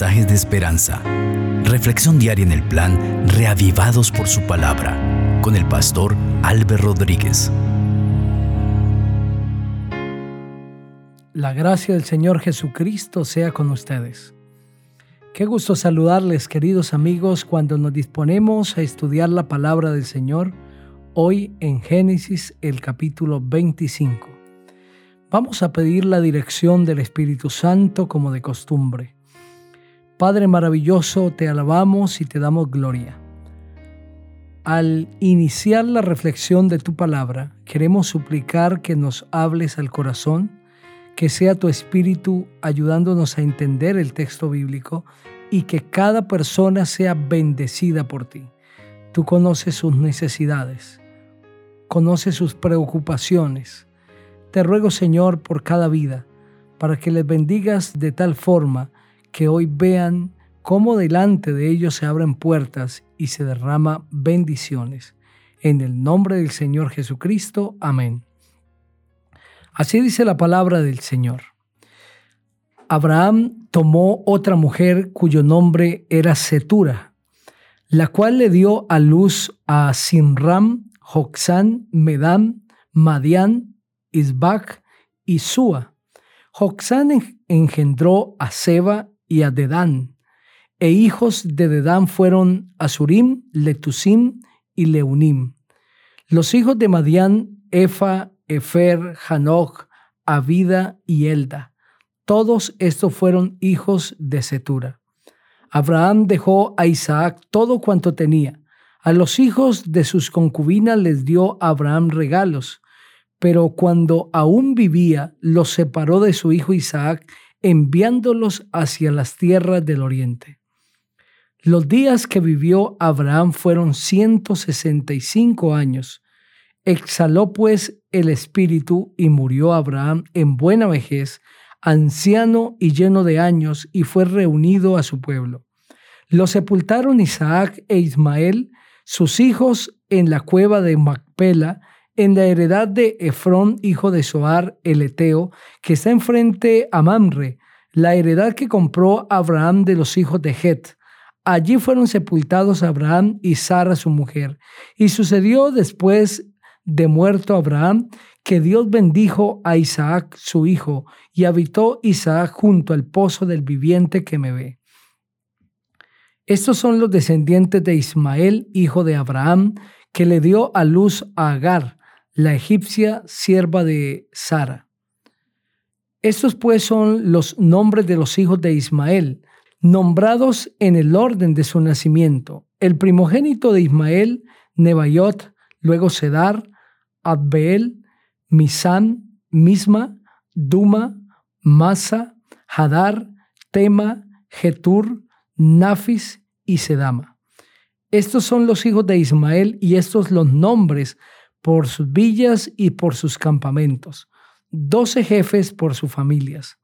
de esperanza. Reflexión diaria en el plan Reavivados por su palabra con el pastor Álvaro Rodríguez. La gracia del Señor Jesucristo sea con ustedes. Qué gusto saludarles, queridos amigos, cuando nos disponemos a estudiar la palabra del Señor, hoy en Génesis el capítulo 25. Vamos a pedir la dirección del Espíritu Santo como de costumbre. Padre maravilloso, te alabamos y te damos gloria. Al iniciar la reflexión de tu palabra, queremos suplicar que nos hables al corazón, que sea tu Espíritu ayudándonos a entender el texto bíblico y que cada persona sea bendecida por ti. Tú conoces sus necesidades, conoces sus preocupaciones. Te ruego, Señor, por cada vida, para que les bendigas de tal forma que hoy vean cómo delante de ellos se abren puertas y se derrama bendiciones. En el nombre del Señor Jesucristo. Amén. Así dice la palabra del Señor. Abraham tomó otra mujer cuyo nombre era Setura, la cual le dio a luz a Simram, Joxán, Medam, Madián, Isbac y Sua. Joxán engendró a Seba y a Dedán, e hijos de Dedán fueron Asurim, Letusim y Leunim. Los hijos de Madián, Efa, Efer, Hanoch, Abida y Elda. Todos estos fueron hijos de Setura. Abraham dejó a Isaac todo cuanto tenía. A los hijos de sus concubinas les dio Abraham regalos, pero cuando aún vivía, los separó de su hijo Isaac, enviándolos hacia las tierras del oriente. Los días que vivió Abraham fueron 165 años. Exhaló pues el espíritu y murió Abraham en buena vejez, anciano y lleno de años, y fue reunido a su pueblo. Lo sepultaron Isaac e Ismael, sus hijos, en la cueva de Macpela, en la heredad de Efrón, hijo de Soar, el Eteo, que está enfrente a Mamre, la heredad que compró Abraham de los hijos de Het. Allí fueron sepultados Abraham y Sara su mujer. Y sucedió después de muerto Abraham que Dios bendijo a Isaac su hijo, y habitó Isaac junto al pozo del viviente que me ve. Estos son los descendientes de Ismael, hijo de Abraham, que le dio a luz a Agar, la egipcia sierva de Sara. Estos pues son los nombres de los hijos de Ismael, nombrados en el orden de su nacimiento. El primogénito de Ismael, Nebayot, luego Sedar, Adbeel, Misán, Misma, Duma, Masa, Hadar, Tema, Getur, Nafis y Sedama. Estos son los hijos de Ismael y estos los nombres por sus villas y por sus campamentos, doce jefes por sus familias.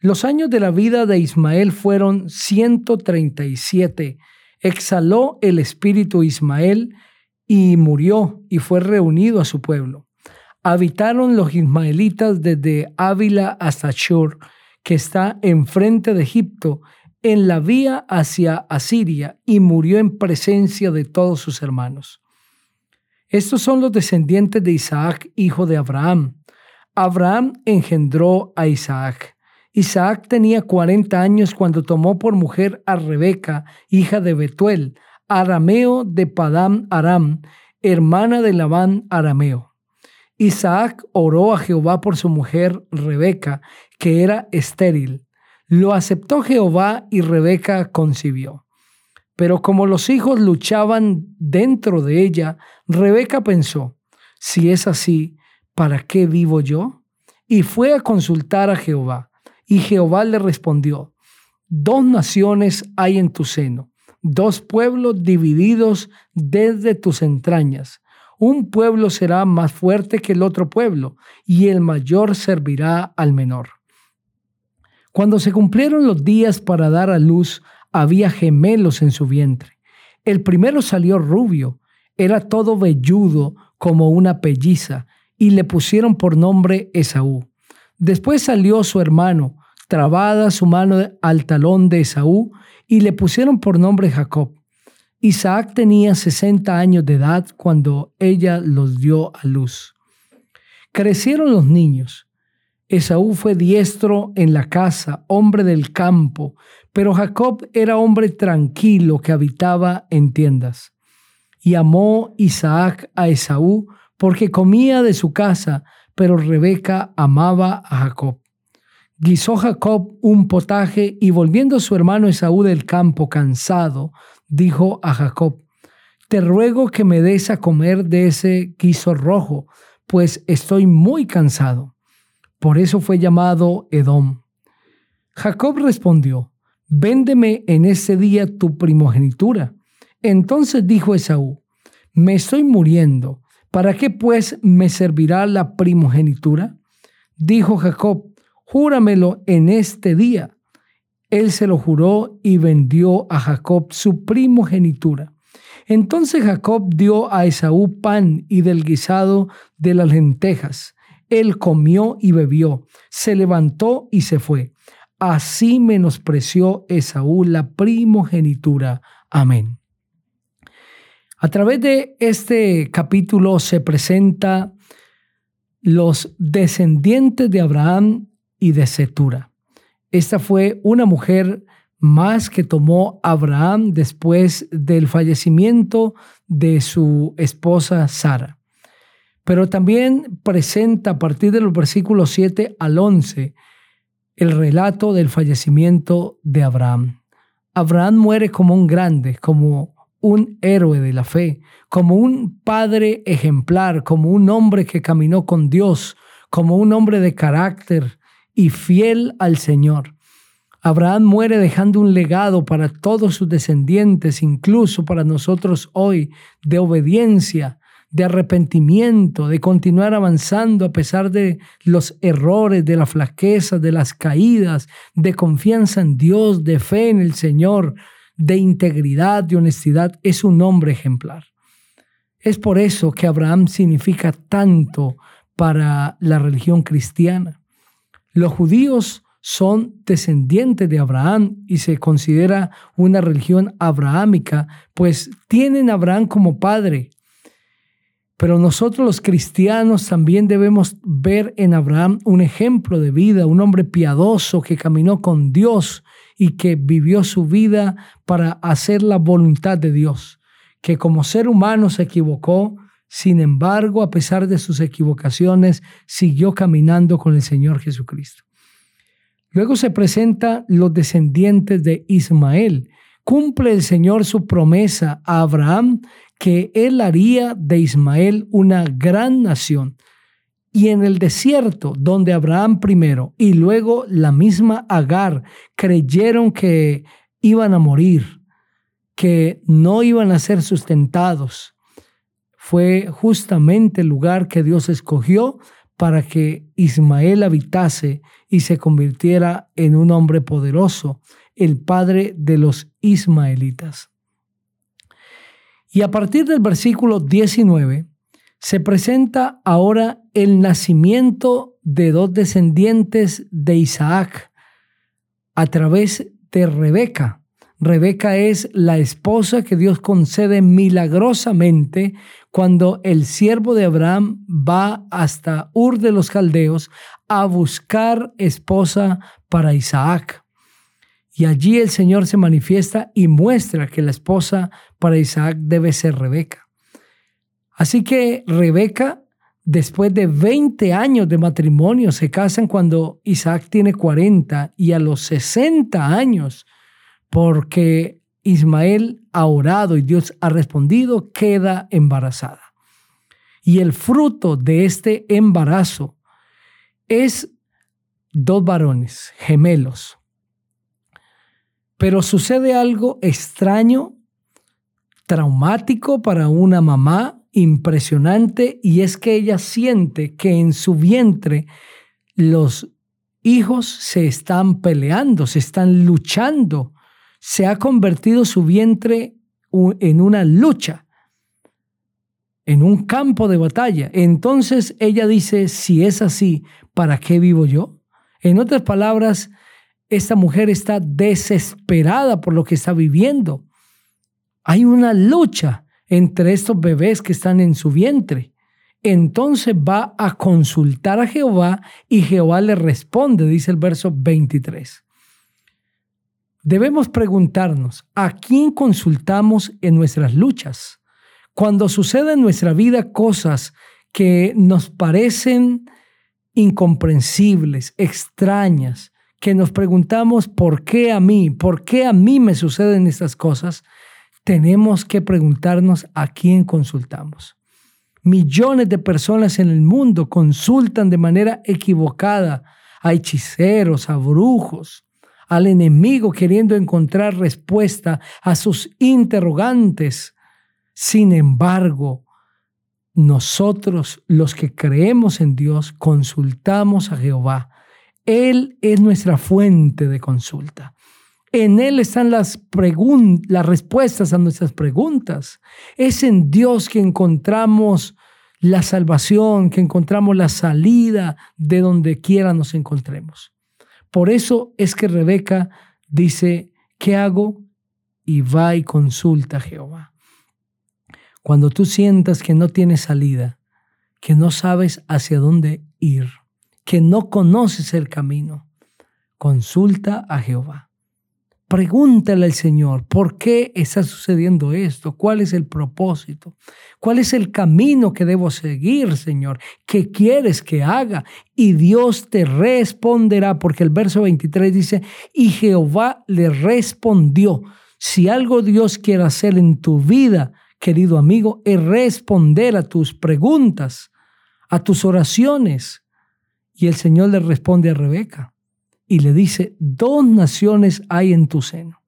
Los años de la vida de Ismael fueron 137. Exhaló el espíritu Ismael y murió y fue reunido a su pueblo habitaron los ismaelitas desde Ávila hasta Shur, que está enfrente de Egipto, en la vía hacia Asiria, y murió en presencia de todos sus hermanos. Estos son los descendientes de Isaac, hijo de Abraham. Abraham engendró a Isaac. Isaac tenía 40 años cuando tomó por mujer a Rebeca, hija de Betuel, arameo de Padam Aram, hermana de Labán arameo. Isaac oró a Jehová por su mujer Rebeca, que era estéril. Lo aceptó Jehová y Rebeca concibió. Pero como los hijos luchaban dentro de ella, Rebeca pensó, si es así, ¿para qué vivo yo? Y fue a consultar a Jehová. Y Jehová le respondió, dos naciones hay en tu seno, dos pueblos divididos desde tus entrañas un pueblo será más fuerte que el otro pueblo, y el mayor servirá al menor. Cuando se cumplieron los días para dar a luz, había gemelos en su vientre. El primero salió rubio, era todo velludo como una pelliza, y le pusieron por nombre Esaú. Después salió su hermano, trabada su mano al talón de Esaú y le pusieron por nombre Jacob. Isaac tenía 60 años de edad cuando ella los dio a luz. Crecieron los niños. Esaú fue diestro en la casa, hombre del campo, pero Jacob era hombre tranquilo que habitaba en tiendas. Y amó Isaac a Esaú porque comía de su casa, pero Rebeca amaba a Jacob. Guisó Jacob un potaje y volviendo su hermano Esaú del campo cansado, dijo a Jacob, Te ruego que me des a comer de ese guiso rojo, pues estoy muy cansado. Por eso fue llamado Edom. Jacob respondió, Véndeme en ese día tu primogenitura. Entonces dijo Esaú, Me estoy muriendo ¿Para qué pues me servirá la primogenitura? Dijo Jacob, júramelo en este día. Él se lo juró y vendió a Jacob su primogenitura. Entonces Jacob dio a Esaú pan y del guisado de las lentejas. Él comió y bebió, se levantó y se fue. Así menospreció Esaú la primogenitura. Amén. A través de este capítulo se presenta los descendientes de Abraham y de Setura. Esta fue una mujer más que tomó Abraham después del fallecimiento de su esposa Sara. Pero también presenta a partir de los versículos 7 al 11 el relato del fallecimiento de Abraham. Abraham muere como un grande, como un héroe de la fe, como un padre ejemplar, como un hombre que caminó con Dios, como un hombre de carácter y fiel al Señor. Abraham muere dejando un legado para todos sus descendientes, incluso para nosotros hoy, de obediencia, de arrepentimiento, de continuar avanzando a pesar de los errores, de la flaqueza, de las caídas, de confianza en Dios, de fe en el Señor, de integridad, de honestidad, es un hombre ejemplar. Es por eso que Abraham significa tanto para la religión cristiana. Los judíos son descendientes de Abraham y se considera una religión abrahámica, pues tienen a Abraham como padre. Pero nosotros los cristianos también debemos ver en Abraham un ejemplo de vida, un hombre piadoso que caminó con Dios y que vivió su vida para hacer la voluntad de Dios, que como ser humano se equivocó, sin embargo, a pesar de sus equivocaciones, siguió caminando con el Señor Jesucristo. Luego se presenta los descendientes de Ismael. Cumple el Señor su promesa a Abraham que él haría de Ismael una gran nación. Y en el desierto, donde Abraham primero y luego la misma Agar creyeron que iban a morir, que no iban a ser sustentados, fue justamente el lugar que Dios escogió para que Ismael habitase y se convirtiera en un hombre poderoso, el padre de los ismaelitas. Y a partir del versículo 19, se presenta ahora el nacimiento de dos descendientes de Isaac a través de Rebeca. Rebeca es la esposa que Dios concede milagrosamente cuando el siervo de Abraham va hasta Ur de los Caldeos a buscar esposa para Isaac. Y allí el Señor se manifiesta y muestra que la esposa para Isaac debe ser Rebeca. Así que Rebeca, después de 20 años de matrimonio, se casan cuando Isaac tiene 40 y a los 60 años, porque Ismael ha orado y Dios ha respondido, queda embarazada. Y el fruto de este embarazo es dos varones gemelos. Pero sucede algo extraño, traumático para una mamá impresionante y es que ella siente que en su vientre los hijos se están peleando, se están luchando. Se ha convertido su vientre en una lucha, en un campo de batalla. Entonces ella dice, si es así, ¿para qué vivo yo? En otras palabras, esta mujer está desesperada por lo que está viviendo. Hay una lucha entre estos bebés que están en su vientre. Entonces va a consultar a Jehová y Jehová le responde, dice el verso 23. Debemos preguntarnos, ¿a quién consultamos en nuestras luchas? Cuando suceden en nuestra vida cosas que nos parecen incomprensibles, extrañas, que nos preguntamos por qué a mí, por qué a mí me suceden estas cosas, tenemos que preguntarnos a quién consultamos. Millones de personas en el mundo consultan de manera equivocada a hechiceros, a brujos, al enemigo queriendo encontrar respuesta a sus interrogantes. Sin embargo, nosotros los que creemos en Dios consultamos a Jehová. Él es nuestra fuente de consulta. En Él están las, las respuestas a nuestras preguntas. Es en Dios que encontramos la salvación, que encontramos la salida de donde quiera nos encontremos. Por eso es que Rebeca dice, ¿qué hago? Y va y consulta a Jehová. Cuando tú sientas que no tienes salida, que no sabes hacia dónde ir, que no conoces el camino, consulta a Jehová. Pregúntale al Señor, ¿por qué está sucediendo esto? ¿Cuál es el propósito? ¿Cuál es el camino que debo seguir, Señor? ¿Qué quieres que haga? Y Dios te responderá, porque el verso 23 dice, y Jehová le respondió, si algo Dios quiere hacer en tu vida, querido amigo, es responder a tus preguntas, a tus oraciones. Y el Señor le responde a Rebeca y le dice, dos naciones hay en tu seno,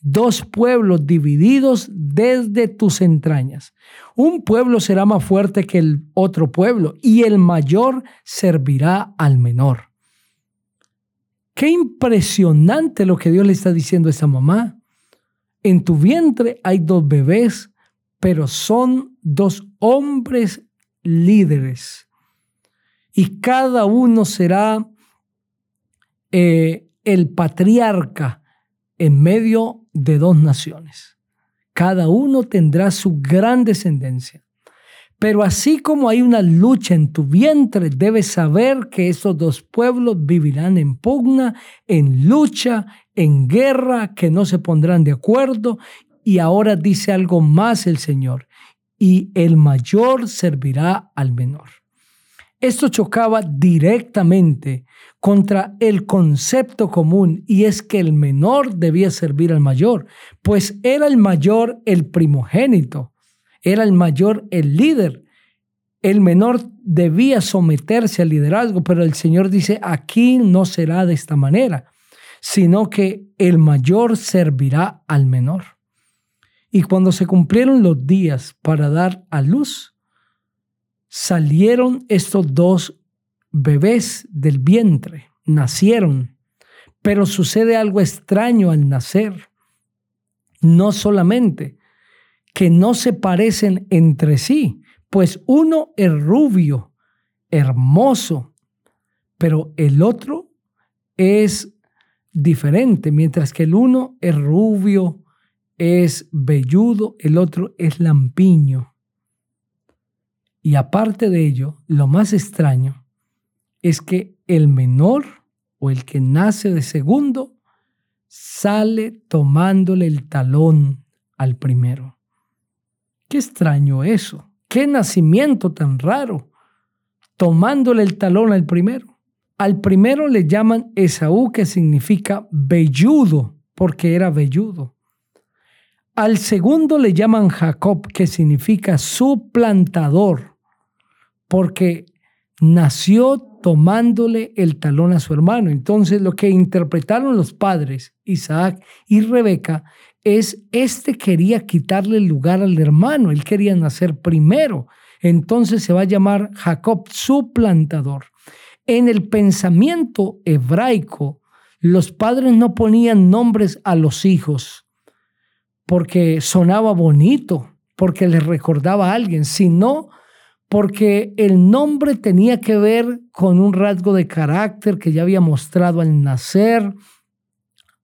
dos pueblos divididos desde tus entrañas. Un pueblo será más fuerte que el otro pueblo y el mayor servirá al menor. Qué impresionante lo que Dios le está diciendo a esa mamá. En tu vientre hay dos bebés pero son dos hombres líderes y cada uno será eh, el patriarca en medio de dos naciones. Cada uno tendrá su gran descendencia. Pero así como hay una lucha en tu vientre, debes saber que esos dos pueblos vivirán en pugna, en lucha, en guerra, que no se pondrán de acuerdo y ahora dice algo más el Señor, y el mayor servirá al menor. Esto chocaba directamente contra el concepto común y es que el menor debía servir al mayor, pues era el mayor el primogénito, era el mayor el líder. El menor debía someterse al liderazgo, pero el Señor dice, aquí no será de esta manera, sino que el mayor servirá al menor. Y cuando se cumplieron los días para dar a luz, salieron estos dos bebés del vientre, nacieron. Pero sucede algo extraño al nacer. No solamente que no se parecen entre sí, pues uno es rubio, hermoso, pero el otro es diferente, mientras que el uno es rubio, es velludo, el otro es lampiño. Y aparte de ello, lo más extraño es que el menor o el que nace de segundo sale tomándole el talón al primero. Qué extraño eso, qué nacimiento tan raro, tomándole el talón al primero. Al primero le llaman Esaú, que significa velludo, porque era velludo. Al segundo le llaman Jacob, que significa suplantador, porque nació tomándole el talón a su hermano. Entonces lo que interpretaron los padres, Isaac y Rebeca, es, este quería quitarle el lugar al hermano, él quería nacer primero. Entonces se va a llamar Jacob suplantador. En el pensamiento hebraico, los padres no ponían nombres a los hijos porque sonaba bonito, porque le recordaba a alguien, sino porque el nombre tenía que ver con un rasgo de carácter que ya había mostrado al nacer,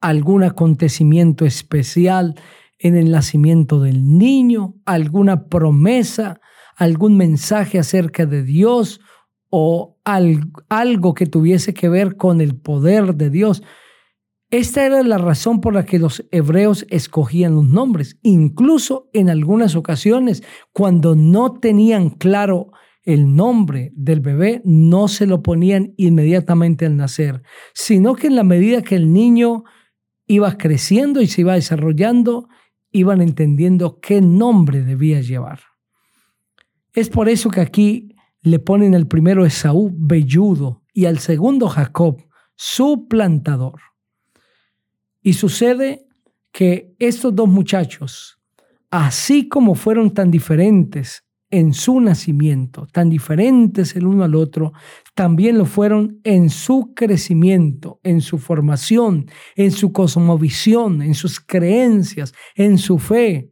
algún acontecimiento especial en el nacimiento del niño, alguna promesa, algún mensaje acerca de Dios o algo que tuviese que ver con el poder de Dios. Esta era la razón por la que los hebreos escogían los nombres. Incluso en algunas ocasiones, cuando no tenían claro el nombre del bebé, no se lo ponían inmediatamente al nacer, sino que en la medida que el niño iba creciendo y se iba desarrollando, iban entendiendo qué nombre debía llevar. Es por eso que aquí le ponen al primero Esaú, velludo, y al segundo Jacob, suplantador. Y sucede que estos dos muchachos, así como fueron tan diferentes en su nacimiento, tan diferentes el uno al otro, también lo fueron en su crecimiento, en su formación, en su cosmovisión, en sus creencias, en su fe,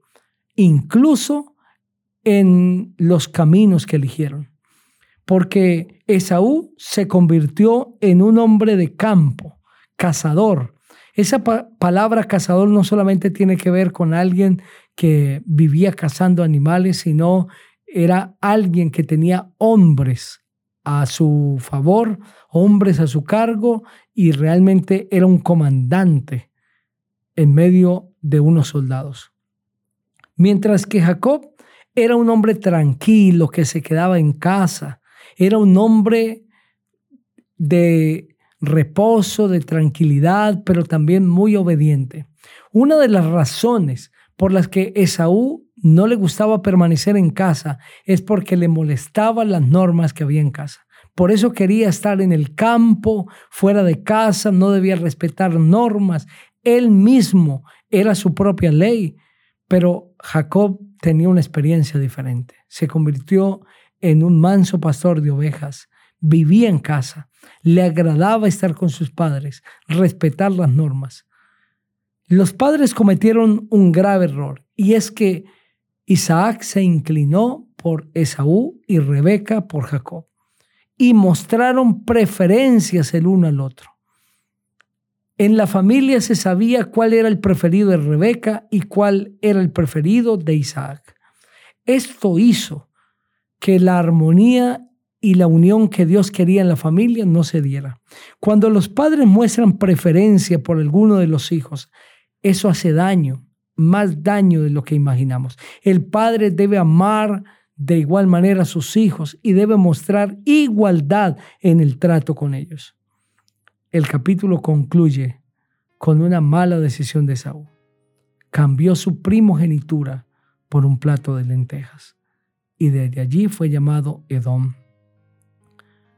incluso en los caminos que eligieron. Porque Esaú se convirtió en un hombre de campo, cazador. Esa palabra cazador no solamente tiene que ver con alguien que vivía cazando animales, sino era alguien que tenía hombres a su favor, hombres a su cargo y realmente era un comandante en medio de unos soldados. Mientras que Jacob era un hombre tranquilo que se quedaba en casa, era un hombre de reposo, de tranquilidad, pero también muy obediente. Una de las razones por las que Esaú no le gustaba permanecer en casa es porque le molestaban las normas que había en casa. Por eso quería estar en el campo, fuera de casa, no debía respetar normas. Él mismo era su propia ley, pero Jacob tenía una experiencia diferente. Se convirtió en un manso pastor de ovejas, vivía en casa, le agradaba estar con sus padres, respetar las normas. Los padres cometieron un grave error y es que Isaac se inclinó por Esaú y Rebeca por Jacob y mostraron preferencias el uno al otro. En la familia se sabía cuál era el preferido de Rebeca y cuál era el preferido de Isaac. Esto hizo que la armonía y la unión que Dios quería en la familia no se diera. Cuando los padres muestran preferencia por alguno de los hijos, eso hace daño, más daño de lo que imaginamos. El padre debe amar de igual manera a sus hijos y debe mostrar igualdad en el trato con ellos. El capítulo concluye con una mala decisión de Saúl. Cambió su primogenitura por un plato de lentejas y desde allí fue llamado Edom.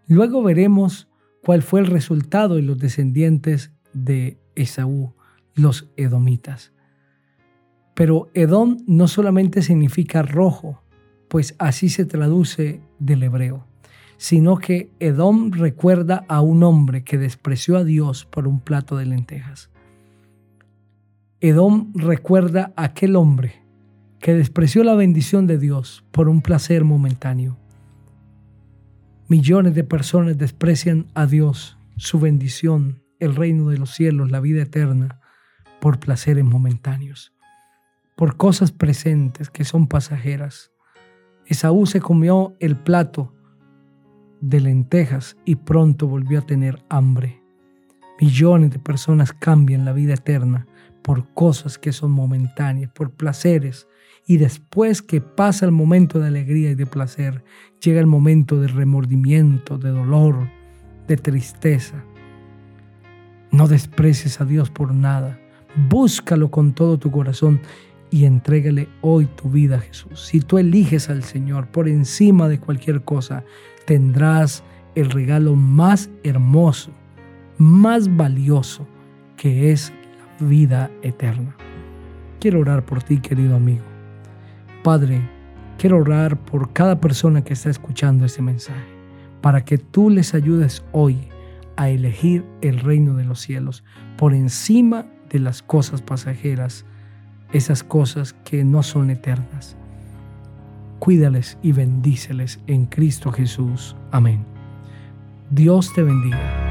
Luego veremos cuál fue el resultado de los descendientes de Esaú, los edomitas. Pero Edom no solamente significa rojo, pues así se traduce del hebreo, sino que Edom recuerda a un hombre que despreció a Dios por un plato de lentejas. Edom recuerda a aquel hombre que despreció la bendición de Dios por un placer momentáneo. Millones de personas desprecian a Dios, su bendición, el reino de los cielos, la vida eterna, por placeres momentáneos por cosas presentes que son pasajeras. Esaú se comió el plato de lentejas y pronto volvió a tener hambre. Millones de personas cambian la vida eterna por cosas que son momentáneas, por placeres. Y después que pasa el momento de alegría y de placer, llega el momento de remordimiento, de dolor, de tristeza. No desprecies a Dios por nada. Búscalo con todo tu corazón y entrégale hoy tu vida a Jesús. Si tú eliges al Señor por encima de cualquier cosa, tendrás el regalo más hermoso, más valioso, que es la vida eterna. Quiero orar por ti, querido amigo. Padre, quiero orar por cada persona que está escuchando este mensaje, para que tú les ayudes hoy a elegir el reino de los cielos por encima de las cosas pasajeras esas cosas que no son eternas. Cuídales y bendíceles en Cristo Jesús. Amén. Dios te bendiga.